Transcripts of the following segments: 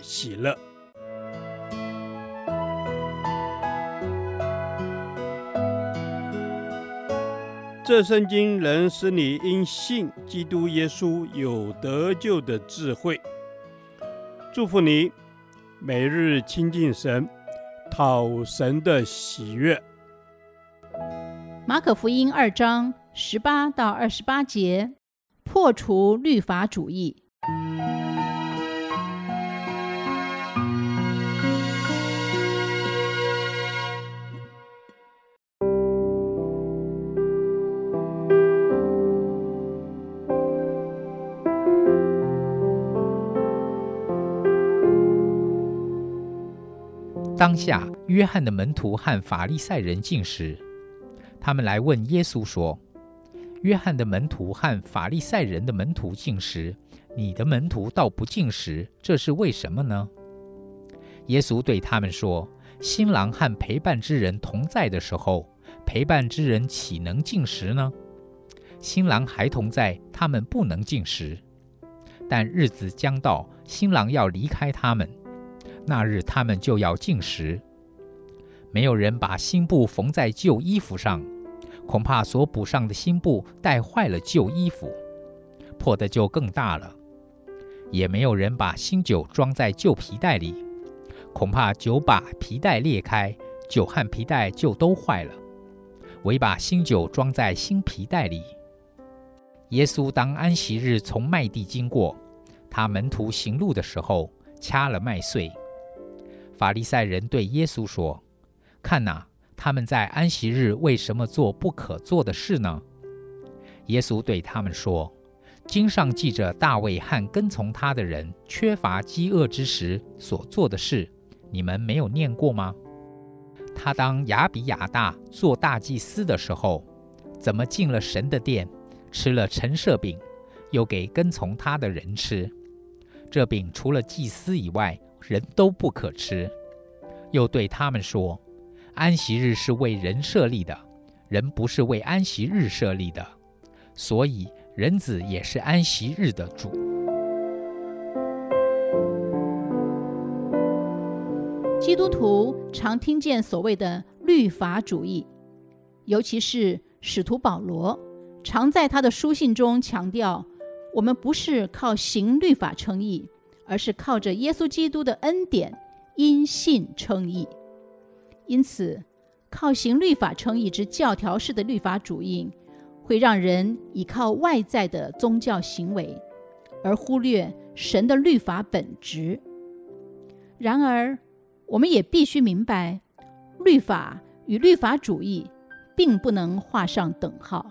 喜乐。这圣经能使你因信基督耶稣有得救的智慧。祝福你，每日亲近神，讨神的喜悦。马可福音二章十八到二十八节。破除律法主义。当下，约翰的门徒和法利赛人进食，他们来问耶稣说。约翰的门徒和法利赛人的门徒进食，你的门徒倒不进食，这是为什么呢？耶稣对他们说：“新郎和陪伴之人同在的时候，陪伴之人岂能进食呢？新郎还同在，他们不能进食。但日子将到，新郎要离开他们，那日他们就要进食。没有人把新布缝在旧衣服上。”恐怕所补上的新布带坏了旧衣服，破的就更大了。也没有人把新酒装在旧皮袋里，恐怕酒把皮袋裂开，酒和皮袋就都坏了。唯把新酒装在新皮袋里。耶稣当安息日从麦地经过，他门徒行路的时候，掐了麦穗。法利赛人对耶稣说：“看哪。”他们在安息日为什么做不可做的事呢？耶稣对他们说：“经上记着大卫和跟从他的人缺乏饥饿之时所做的事，你们没有念过吗？他当亚比亚大做大祭司的时候，怎么进了神的殿，吃了陈设饼，又给跟从他的人吃？这饼除了祭司以外，人都不可吃。又对他们说。”安息日是为人设立的，人不是为安息日设立的，所以人子也是安息日的主。基督徒常听见所谓的律法主义，尤其是使徒保罗，常在他的书信中强调：我们不是靠行律法称义，而是靠着耶稣基督的恩典，因信称义。因此，靠行律法称义之教条式的律法主义，会让人依靠外在的宗教行为，而忽略神的律法本质。然而，我们也必须明白，律法与律法主义并不能画上等号。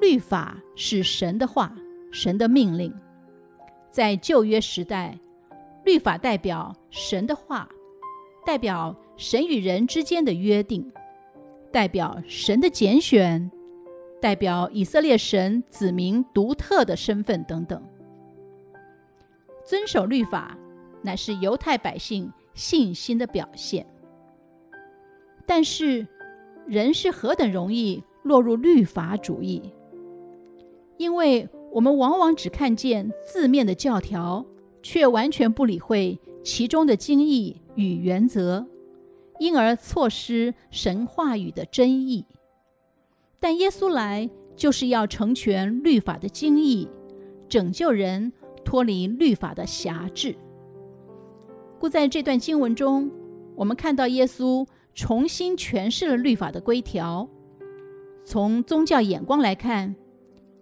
律法是神的话，神的命令。在旧约时代，律法代表神的话。代表神与人之间的约定，代表神的拣选，代表以色列神子民独特的身份等等。遵守律法乃是犹太百姓信心的表现。但是，人是何等容易落入律法主义，因为我们往往只看见字面的教条，却完全不理会其中的经义。与原则，因而错失神话语的真意。但耶稣来就是要成全律法的精义，拯救人脱离律法的辖制。故在这段经文中，我们看到耶稣重新诠释了律法的规条。从宗教眼光来看，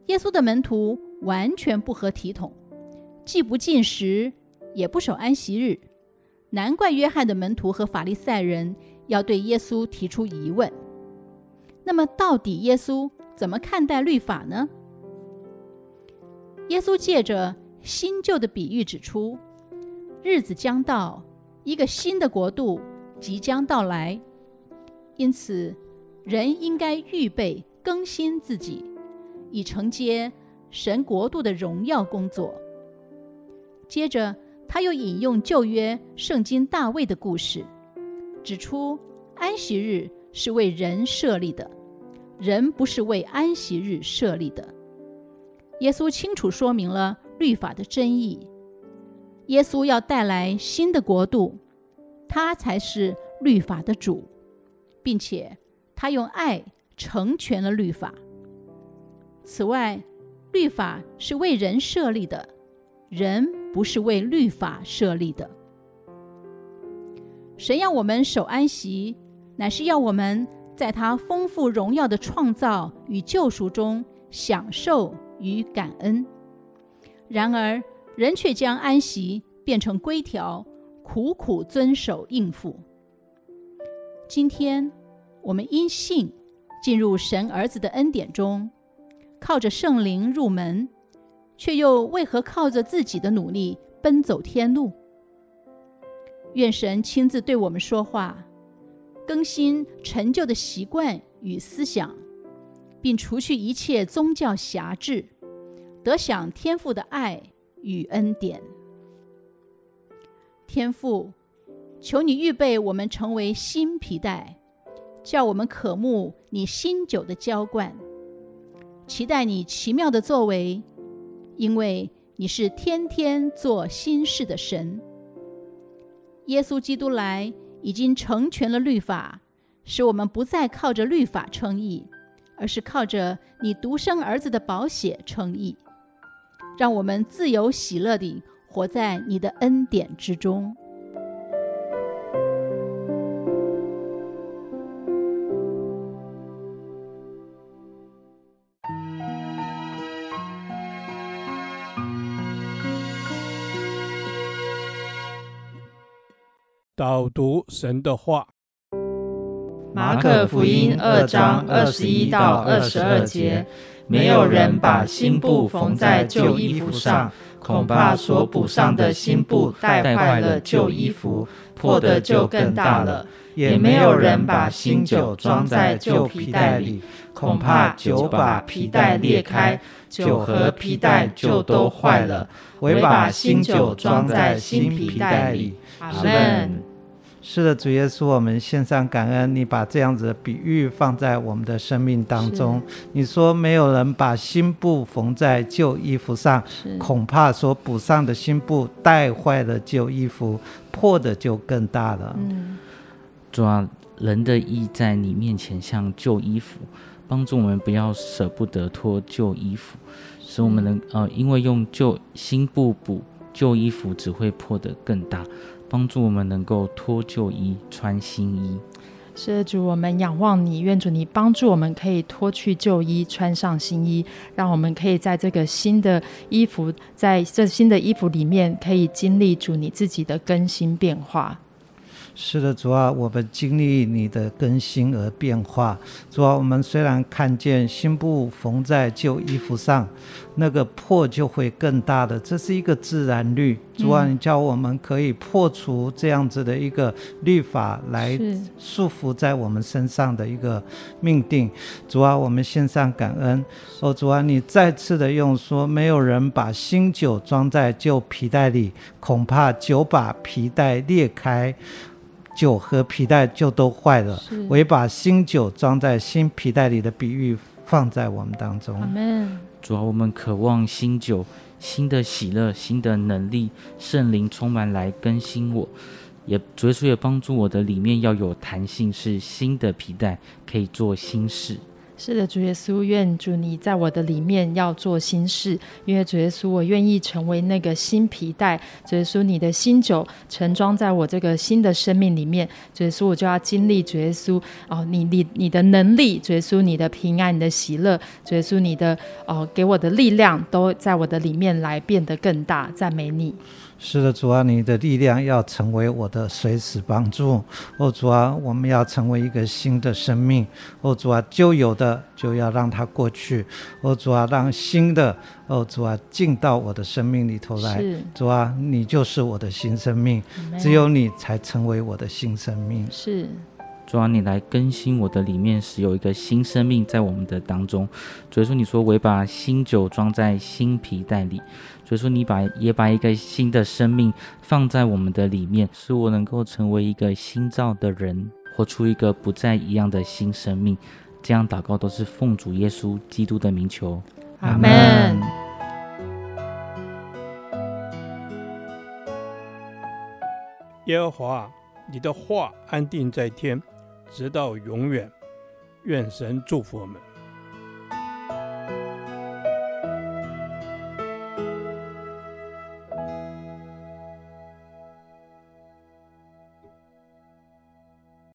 耶稣的门徒完全不合体统，既不进食，也不守安息日。难怪约翰的门徒和法利赛人要对耶稣提出疑问。那么，到底耶稣怎么看待律法呢？耶稣借着新旧的比喻指出，日子将到，一个新的国度即将到来，因此人应该预备更新自己，以承接神国度的荣耀工作。接着，他又引用旧约圣经大卫的故事，指出安息日是为人设立的，人不是为安息日设立的。耶稣清楚说明了律法的真意。耶稣要带来新的国度，他才是律法的主，并且他用爱成全了律法。此外，律法是为人设立的，人不是为律法设立的。神要我们守安息，乃是要我们在他丰富荣耀的创造与救赎中享受与感恩。然而，人却将安息变成规条，苦苦遵守应付。今天，我们因信进入神儿子的恩典中，靠着圣灵入门，却又为何靠着自己的努力奔走天路？愿神亲自对我们说话，更新陈旧的习惯与思想，并除去一切宗教辖制，得享天父的爱。与恩典，天父，求你预备我们成为新皮带，叫我们渴慕你新酒的浇灌，期待你奇妙的作为，因为你是天天做新事的神。耶稣基督来已经成全了律法，使我们不再靠着律法称义，而是靠着你独生儿子的宝血称义。让我们自由喜乐地活在你的恩典之中。导读神的话，马可福音二章二十一到二十二节。没有人把新布缝在旧衣服上，恐怕所补上的新布带坏了旧衣服，破的就更大了。也没有人把新酒装在旧皮袋里，恐怕酒把皮袋裂开，酒和皮袋就都坏了。唯把新酒装在新皮袋里。阿门。是的，主耶稣，我们献上感恩。你把这样子的比喻放在我们的生命当中。你说没有人把新布缝在旧衣服上，恐怕所补上的新布带坏了旧衣服，破的就更大了。嗯，主啊，人的意在你面前像旧衣服，帮助我们不要舍不得脱旧衣服，使我们能呃，因为用旧新布补旧衣服，只会破得更大。帮助我们能够脱旧衣穿新衣。是，主，我们仰望你，愿主你帮助我们可以脱去旧衣，穿上新衣，让我们可以在这个新的衣服，在这新的衣服里面，可以经历主你自己的更新变化。是的，主啊，我们经历你的更新而变化。主啊，我们虽然看见新布缝在旧衣服上，那个破就会更大的，这是一个自然律。主啊，你叫我们可以破除这样子的一个律法来束缚在我们身上的一个命定。主啊，我们献上感恩。哦，主啊，你再次的用说，没有人把新酒装在旧皮袋里，恐怕酒把皮袋裂开。酒和皮带就都坏了，唯把新酒装在新皮带里的比喻放在我们当中。主要，我们渴望新酒、新的喜乐、新的能力，圣灵充满来更新我，也主耶稣也帮助我的里面要有弹性，是新的皮带可以做新事。是的，主耶稣，愿主你在我的里面要做新事，因为主耶稣，我愿意成为那个新皮带。主耶稣，你的新酒盛装在我这个新的生命里面，主耶稣，我就要经历主耶稣哦，你你你的能力，主耶稣，你的平安，你的喜乐，主耶稣，你的哦给我的力量，都在我的里面来变得更大，赞美你。是的，主啊，你的力量要成为我的随时帮助。哦，主啊，我们要成为一个新的生命。哦，主啊，旧有的就要让它过去。哦，主啊，让新的，哦，主啊，进到我的生命里头来。主啊，你就是我的新生命，只有你才成为我的新生命。是。主啊，你来更新我的里面，使有一个新生命在我们的当中。所以说，你说我把新酒装在新皮袋里，所以说你把也把一个新的生命放在我们的里面，使我能够成为一个新造的人，活出一个不再一样的新生命。这样祷告都是奉主耶稣基督的名求，阿门。耶和华，你的话安定在天。直到永远，愿神祝福我们。